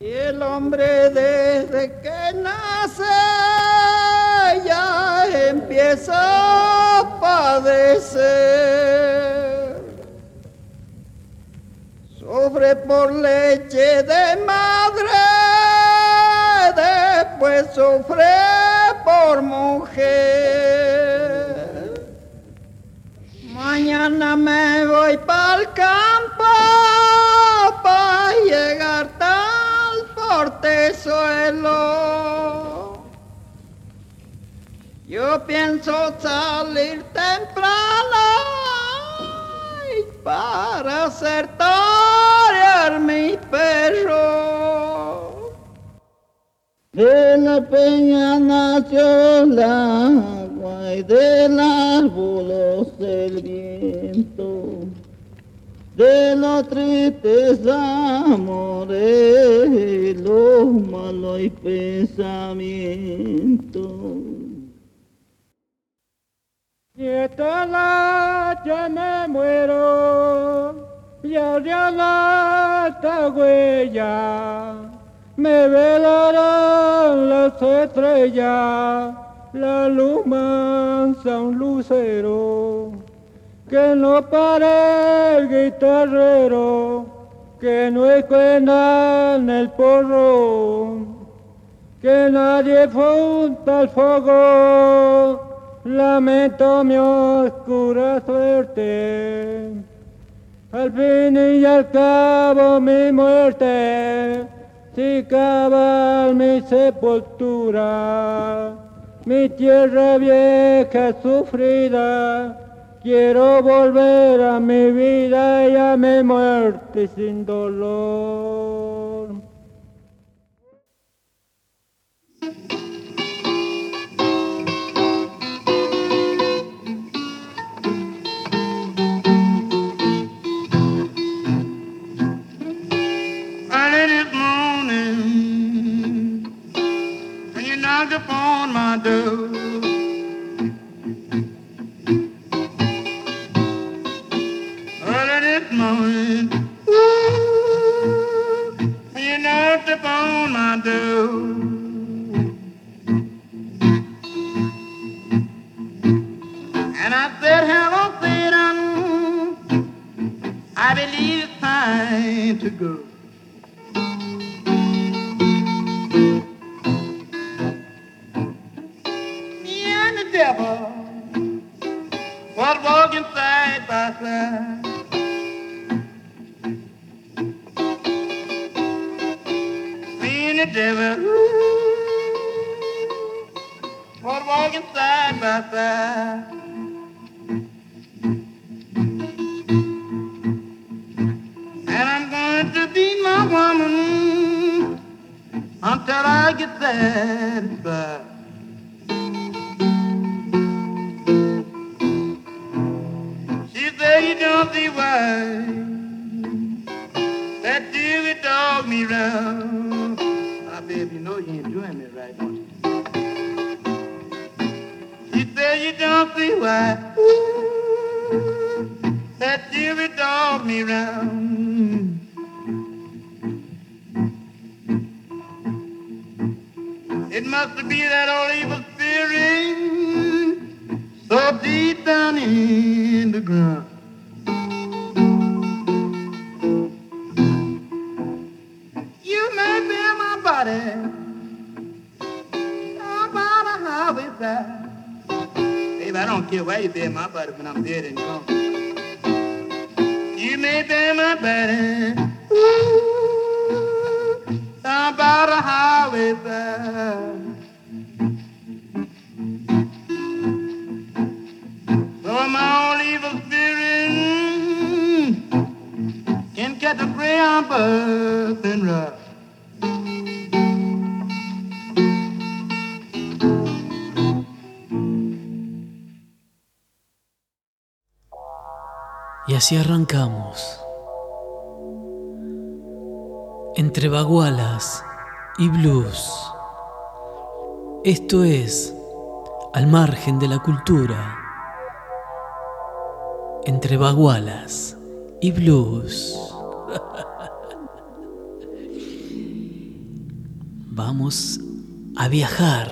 Y el hombre desde que nace ya empieza a padecer. Sufre por leche de madre, después sufre por mujer. Mañana me voy para el campo para llegar tal portezuelo. Yo pienso salir temprano para hacer torear mi perro. De la peña nació el agua y del árbol el viento. De los tristes amores, los malos pensamientos. Nietala, ya me muero, ya ya la huella, me velarán las estrellas, la luz mansa un lucero, que no pare el guitarrero, que no en el porro, que nadie funta el fuego, lamento mi oscura suerte. Al fin y al cabo mi muerte, si cabal mi sepultura, mi tierra vieja sufrida, quiero volver a mi vida y a mi muerte sin dolor. To go. Me and the devil was walking side by side. Me and the devil walking side by side. Until I get satisfied. She said you don't see why that Dewey dog me round. Now, babe, you know you ain't doing me right, don't you? She said you don't see why Ooh, that Dewey dog me round. Must be that old evil spirit so deep down in the ground. You may be my body, matter how it's at. Babe, I don't care where you be my body when I'm dead and gone. You may be my body, ooh, no matter how it's Y así arrancamos. Entre bagualas y blues. Esto es Al margen de la cultura. Entre bagualas y blues. Vamos a viajar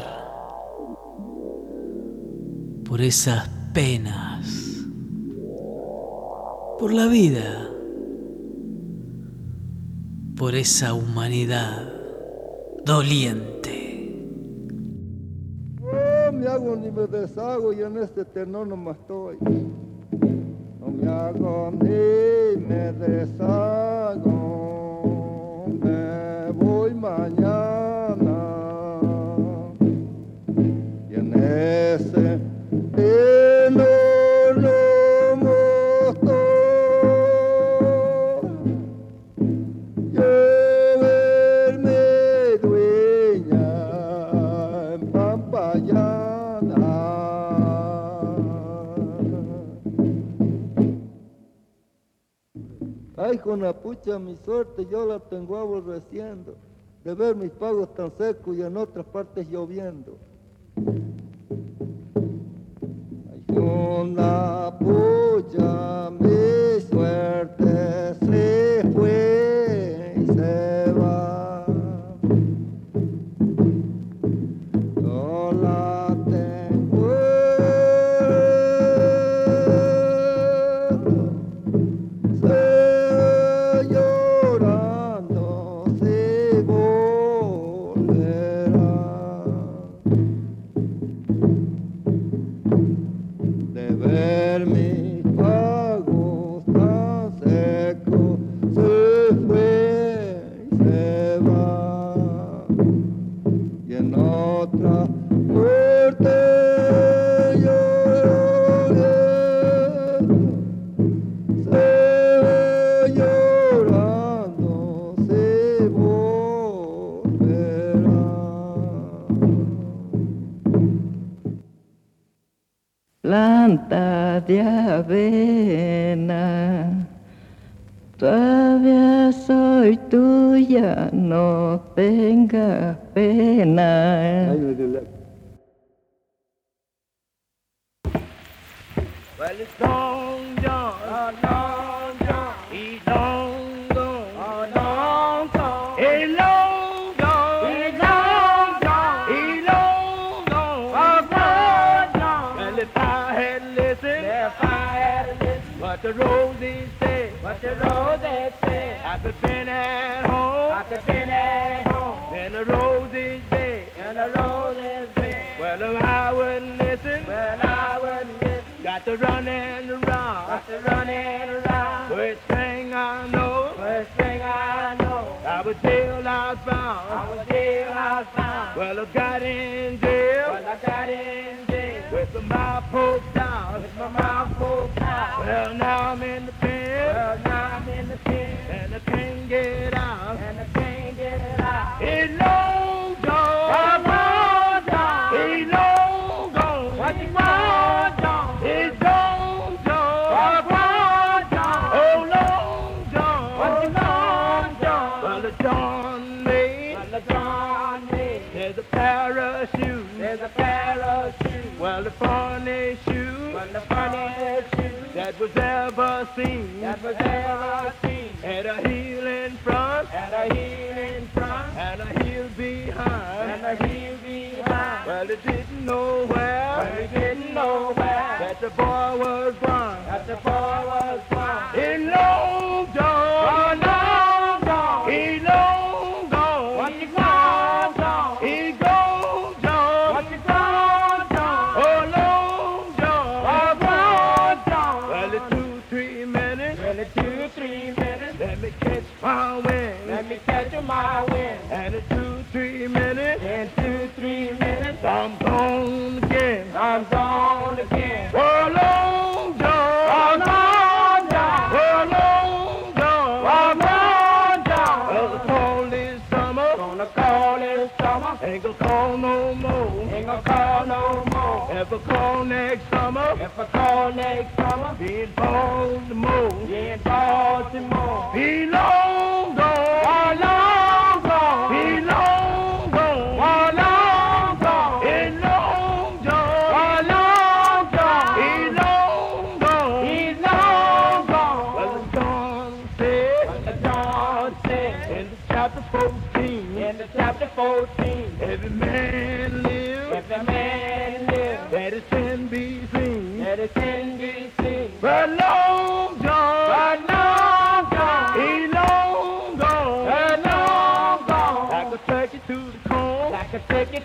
por esas penas, por la vida, por esa humanidad doliente. No me hago ni me deshago y en este tenor no más estoy. No me hago ni me deshago. Ay, con la pucha mi suerte yo la tengo aborreciendo de ver mis pagos tan secos y en otras partes lloviendo. Ay, con la pucha mi suerte se fue no tengas pena. Well, it's Long John. Oh, Long John. He's long gone. Oh, long gone. He's long gone. He's long gone. He's long gone. Oh, long gone. Well, if I had listened, if I had listened, what the roses say, what the roses say, I could the roses say, and the roses say, well, I would listen, well, I would listen. Got to run and around. Got to run and around. First thing I know. First thing I know. I was jail I. I was jail I. Well, I got in jail. Well, I got in jail. With my mouth poked out. With my mouth poked out. Well, now I'm in the pen. Well, now I'm in the pen. And I can't get out. And I can't That was ever seen. That was ever seen. Had a nowhere. They didn't know where that the boy was. Brown.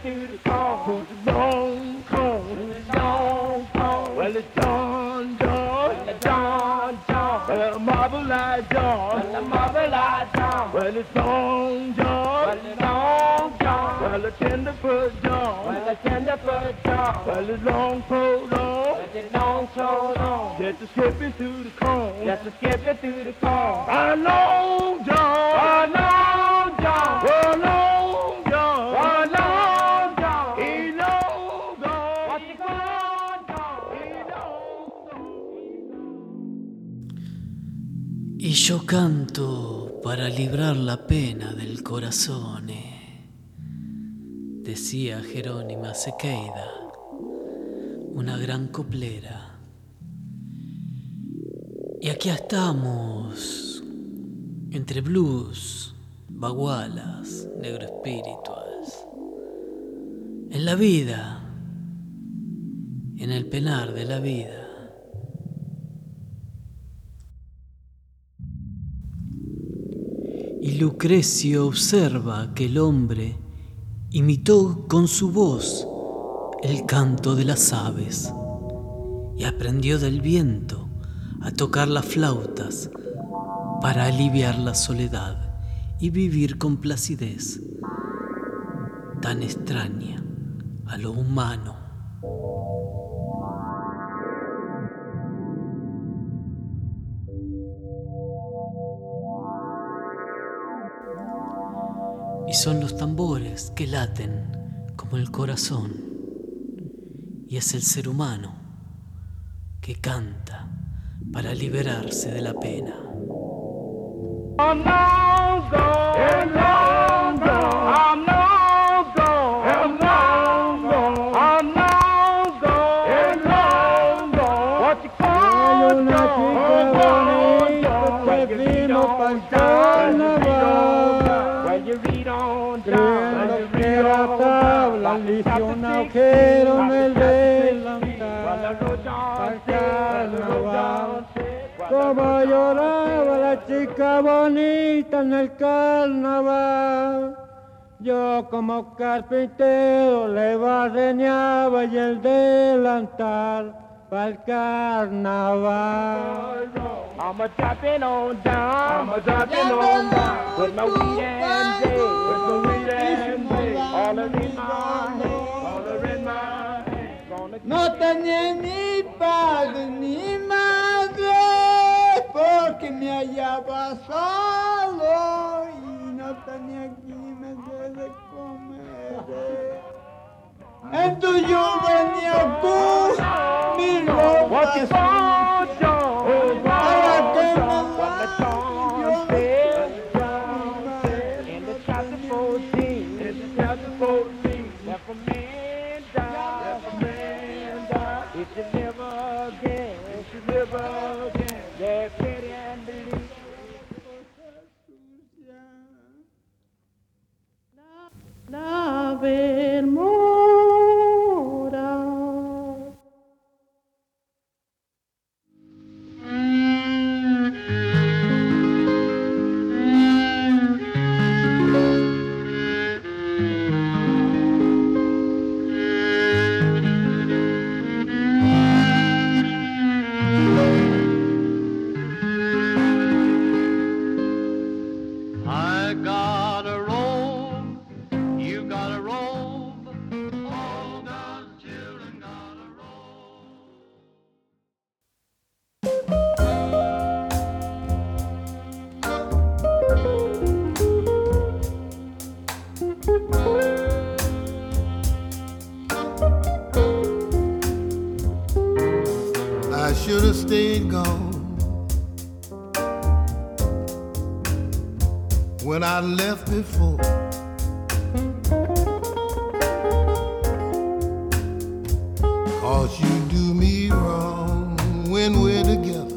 do the song. It's long, cold. It's dawn. Well, it's dawn, dawn. Well, it's. Well, the marble light dawn. Well, the marble light dawn. Well, it's dawn, dawn. Well, it's dawn, dawn. Well, the tenderfoot dawn. Well, the tenderfoot dawn. Well, it's long, cold, long. Well, it's long, so long. Just a skipping through the corn. Just a skipping through the corn. I know, John. I know. Yo canto para librar la pena del corazón, decía Jerónima Sequeida, una gran coplera. Y aquí estamos, entre blues, bagualas, negro espirituas, en la vida, en el penar de la vida. Y Lucrecio observa que el hombre imitó con su voz el canto de las aves y aprendió del viento a tocar las flautas para aliviar la soledad y vivir con placidez tan extraña a lo humano. Son los tambores que laten como el corazón. Y es el ser humano que canta para liberarse de la pena. Chica bonita en el carnaval. Yo como carpintero le barreñaba y el delantal pa'l carnaval. I'm a dropping on down. I'm a dropping on down. With my weed and day. With my weed and day. All in my hand. All in my hand. Gonna No tenía ni solo y no tenía quien me de comer. En tu yo venía tú, mi ropa I should have stayed gone when I left before. Cause you do me wrong when we're together.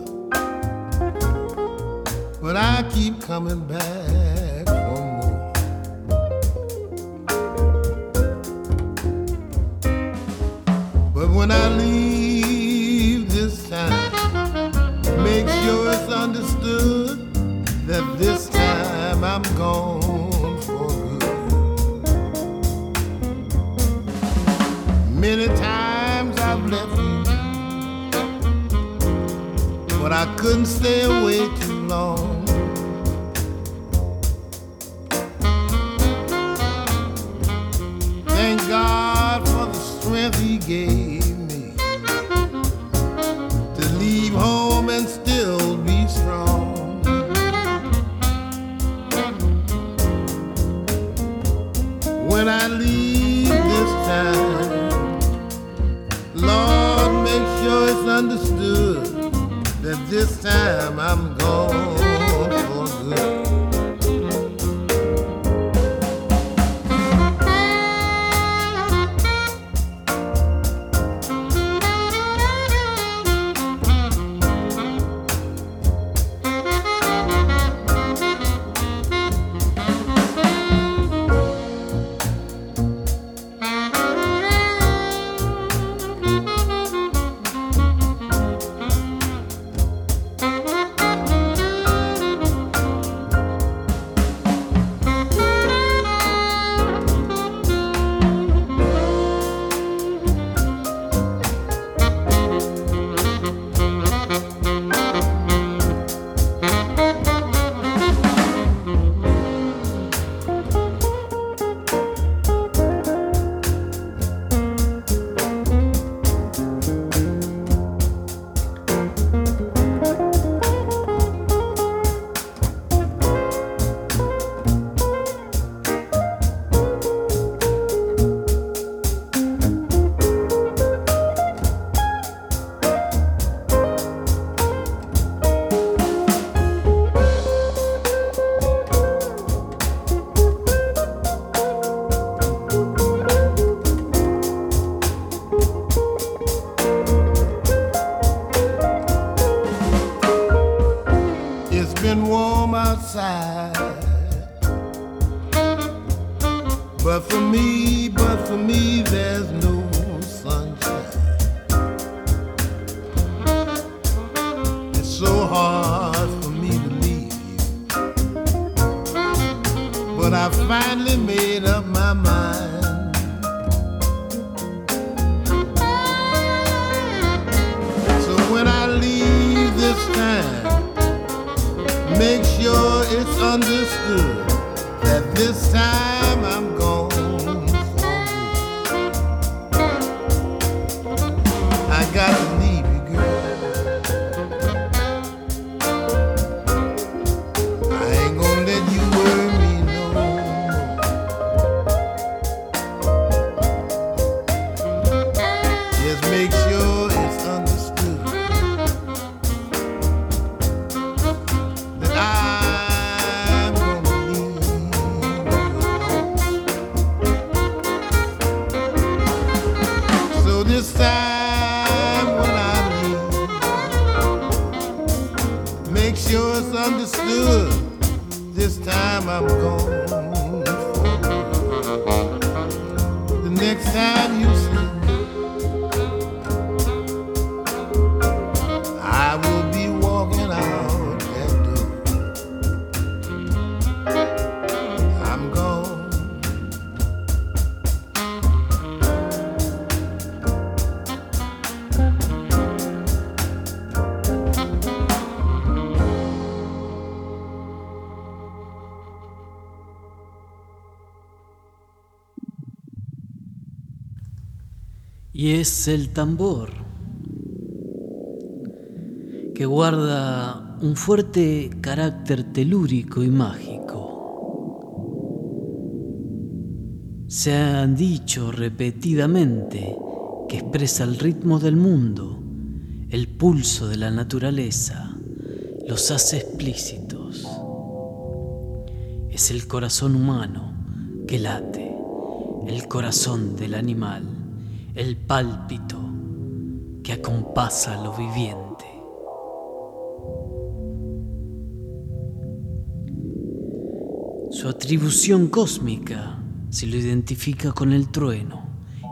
But I keep coming back couldn't stay away been warm outside. But for me, but for me, there's no sunshine. It's so hard for me to leave you. But I finally made up my mind. Understood that this time y es el tambor que guarda un fuerte carácter telúrico y mágico. Se han dicho repetidamente que expresa el ritmo del mundo, el pulso de la naturaleza, los hace explícitos. Es el corazón humano que late, el corazón del animal, el pálpito que acompasa lo viviente. Su atribución cósmica se lo identifica con el trueno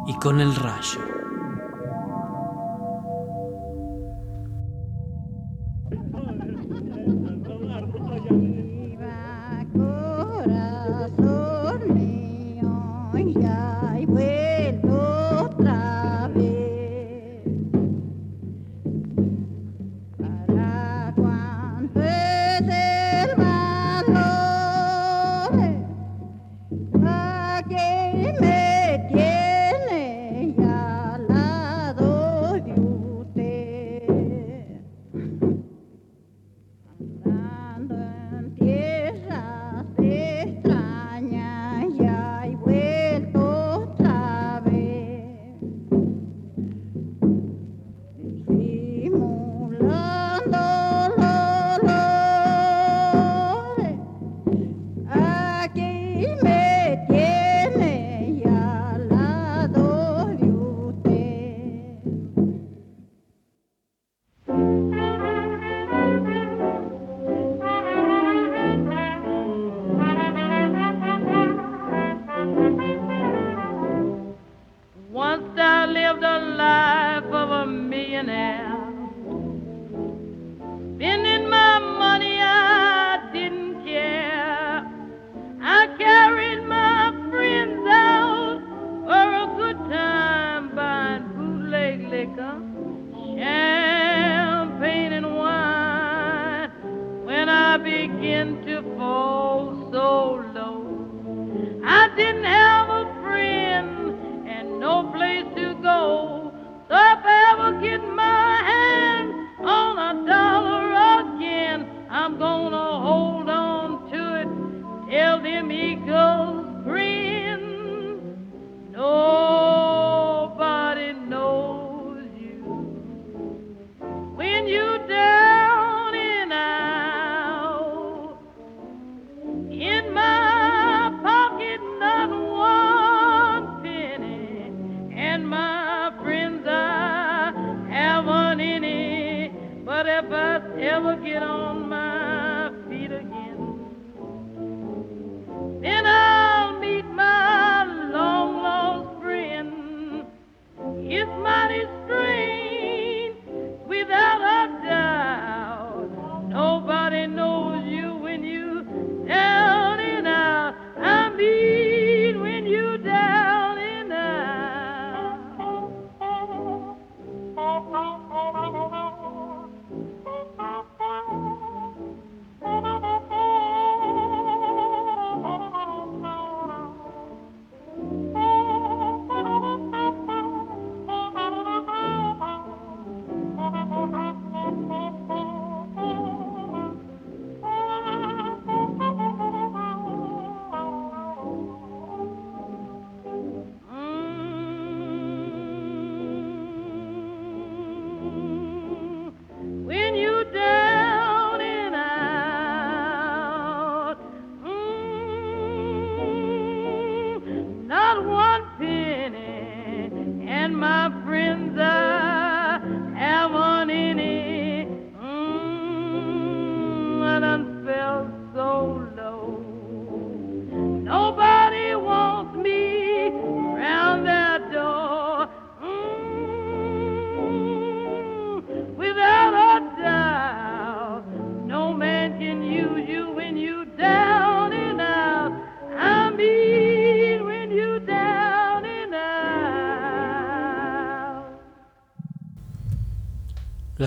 y con el rayo.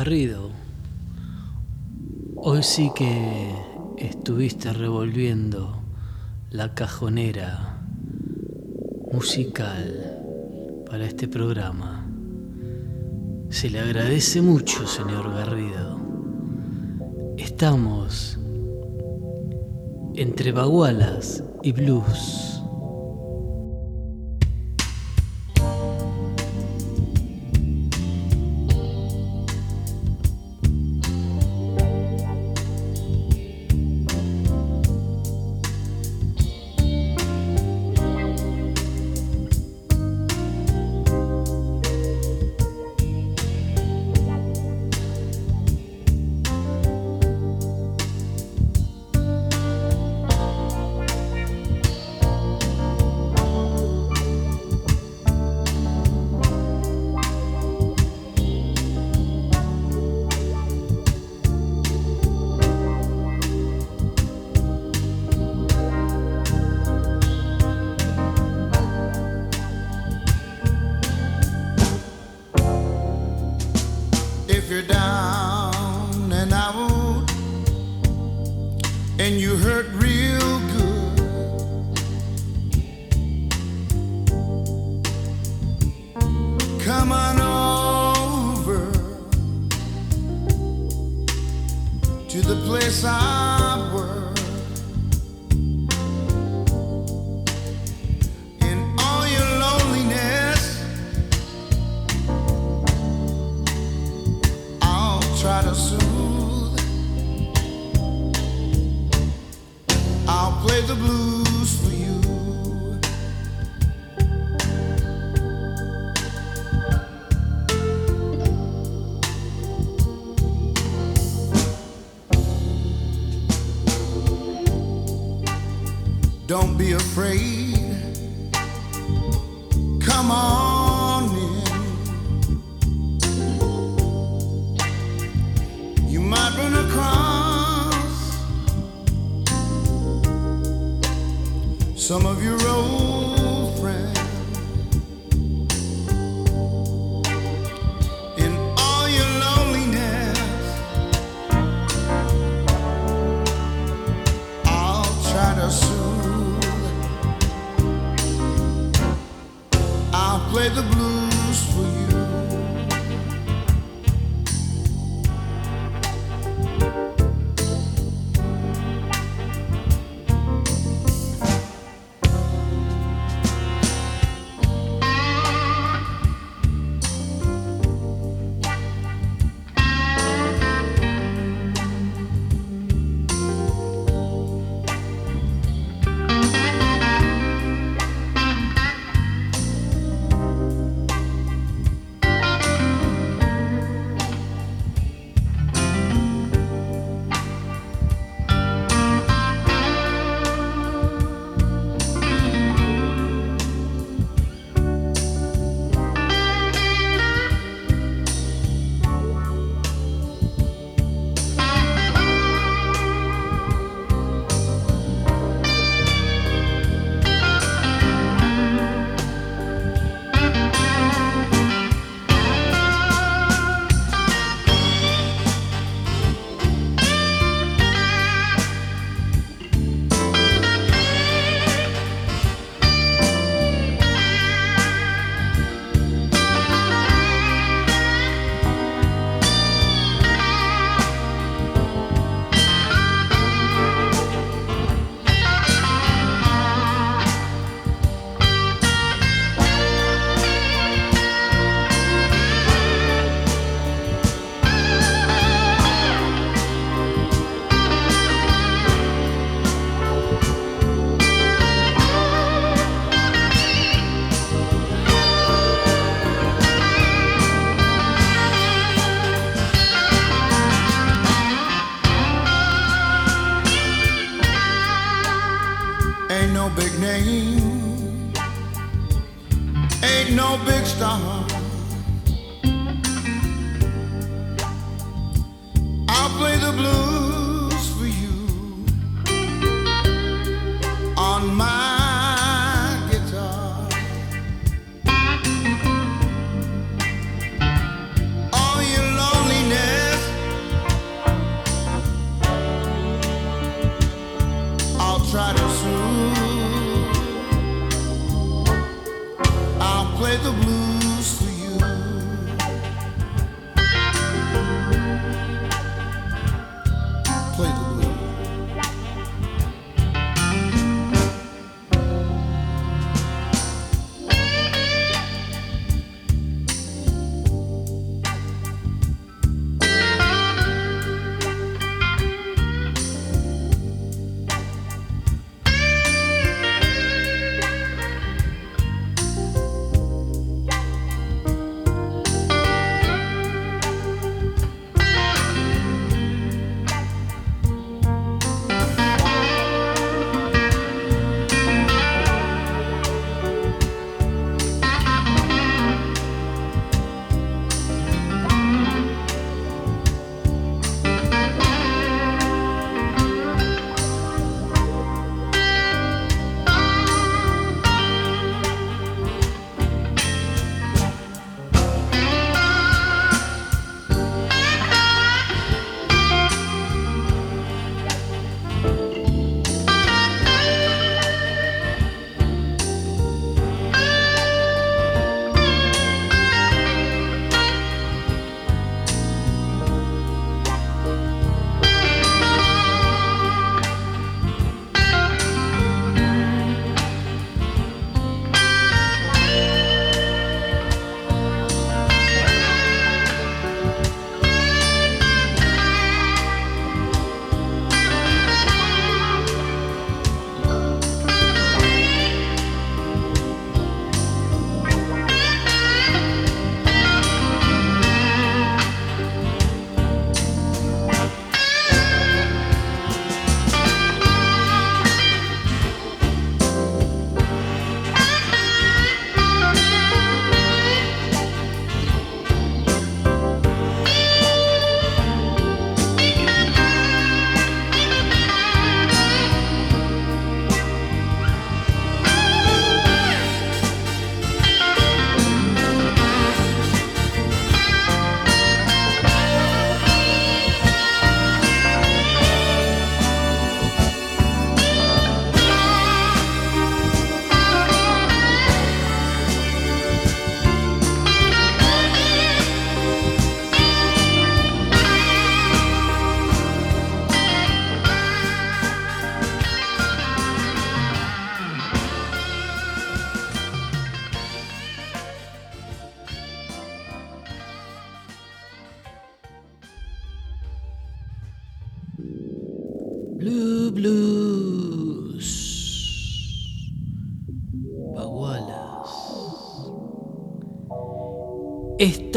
Garrido, hoy sí que estuviste revolviendo la cajonera musical para este programa. Se le agradece mucho, señor Garrido. Estamos entre bagualas y blues. Don't be afraid. Come on in. You might run across some of your old.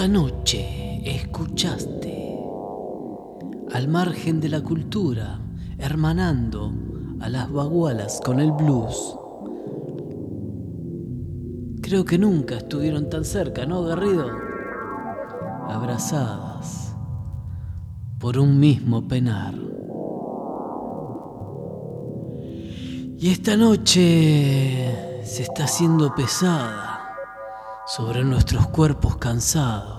Esta noche escuchaste, al margen de la cultura, hermanando a las bagualas con el blues. Creo que nunca estuvieron tan cerca, ¿no, Garrido? Abrazadas por un mismo penar. Y esta noche se está haciendo pesada sobre nuestros cuerpos cansados.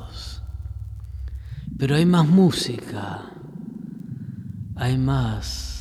Pero hay más música, hay más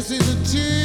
This is a.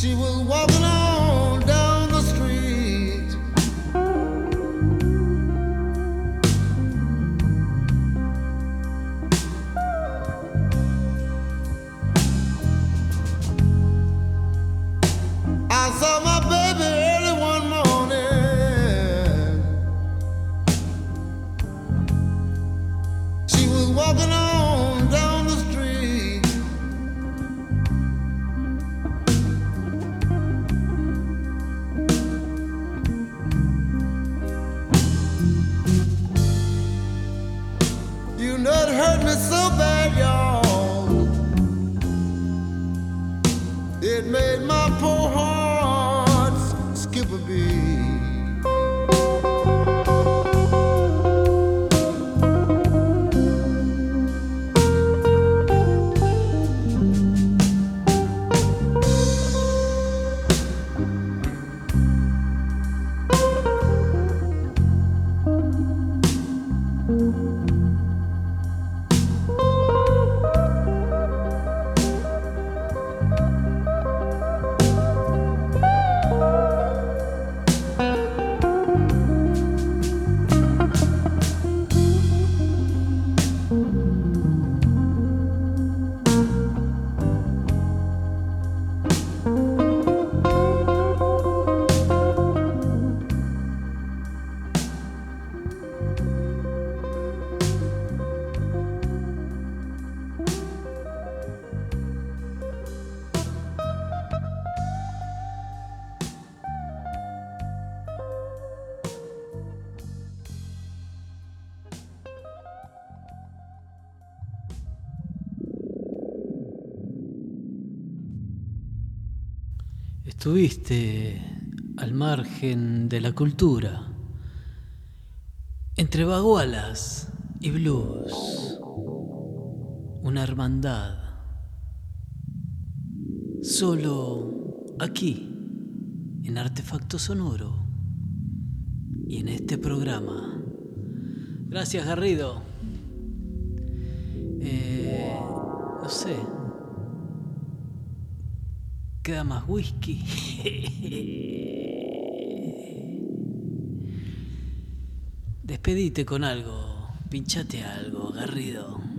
She was walking out. Estuviste al margen de la cultura, entre bagualas y blues, una hermandad, solo aquí, en Artefacto Sonoro y en este programa. Gracias, Garrido. Eh, no sé. Queda más whisky. Despedite con algo. Pinchate algo, Garrido.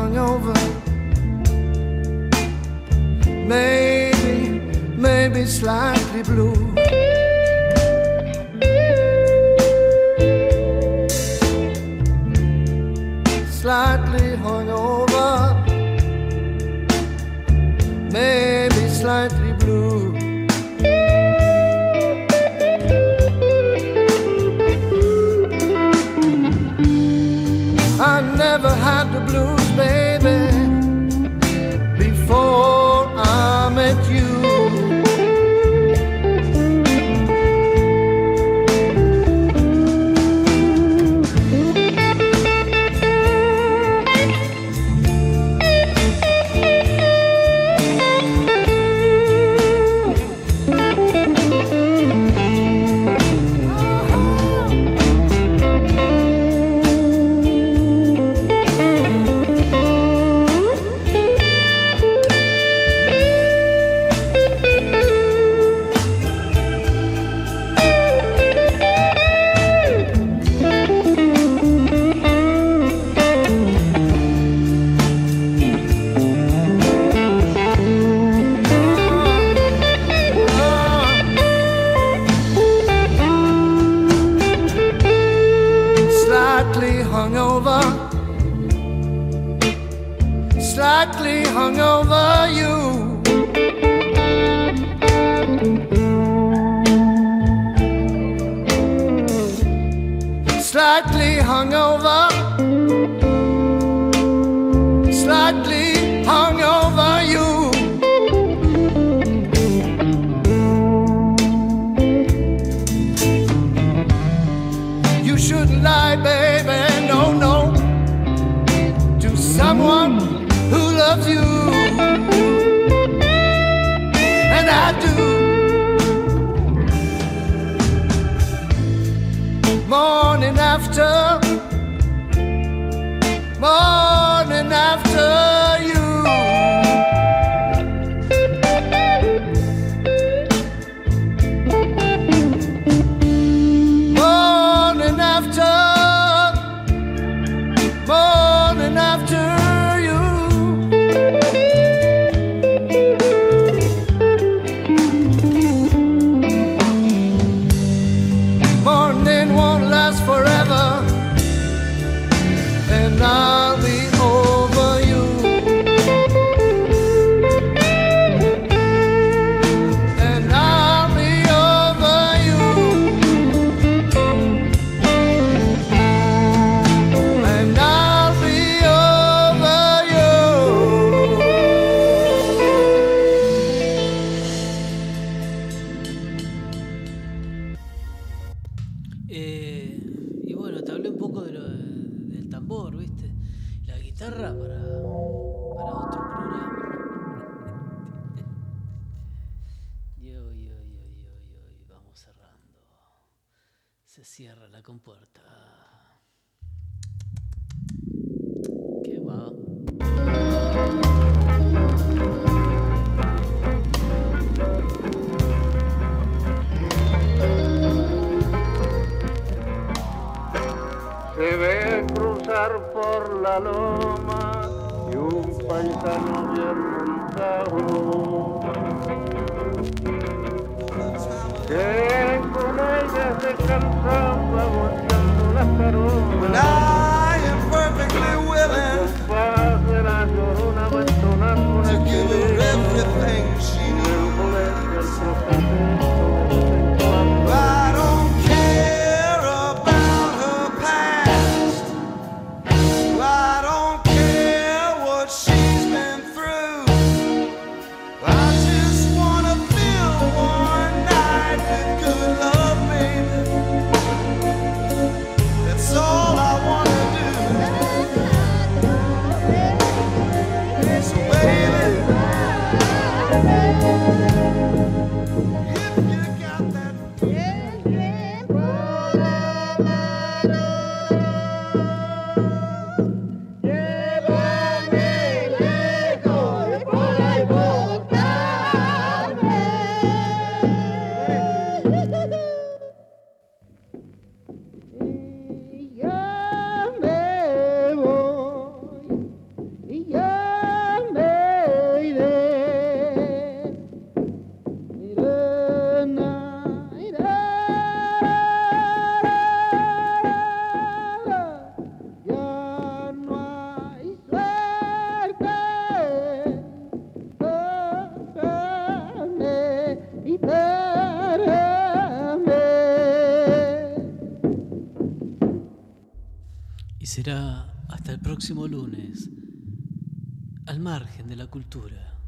Hungover, maybe, maybe slightly blue. slightly hungover, maybe hungover, slightly hungover you. Slightly hungover, slightly laughter próximo lunes, al margen de la cultura.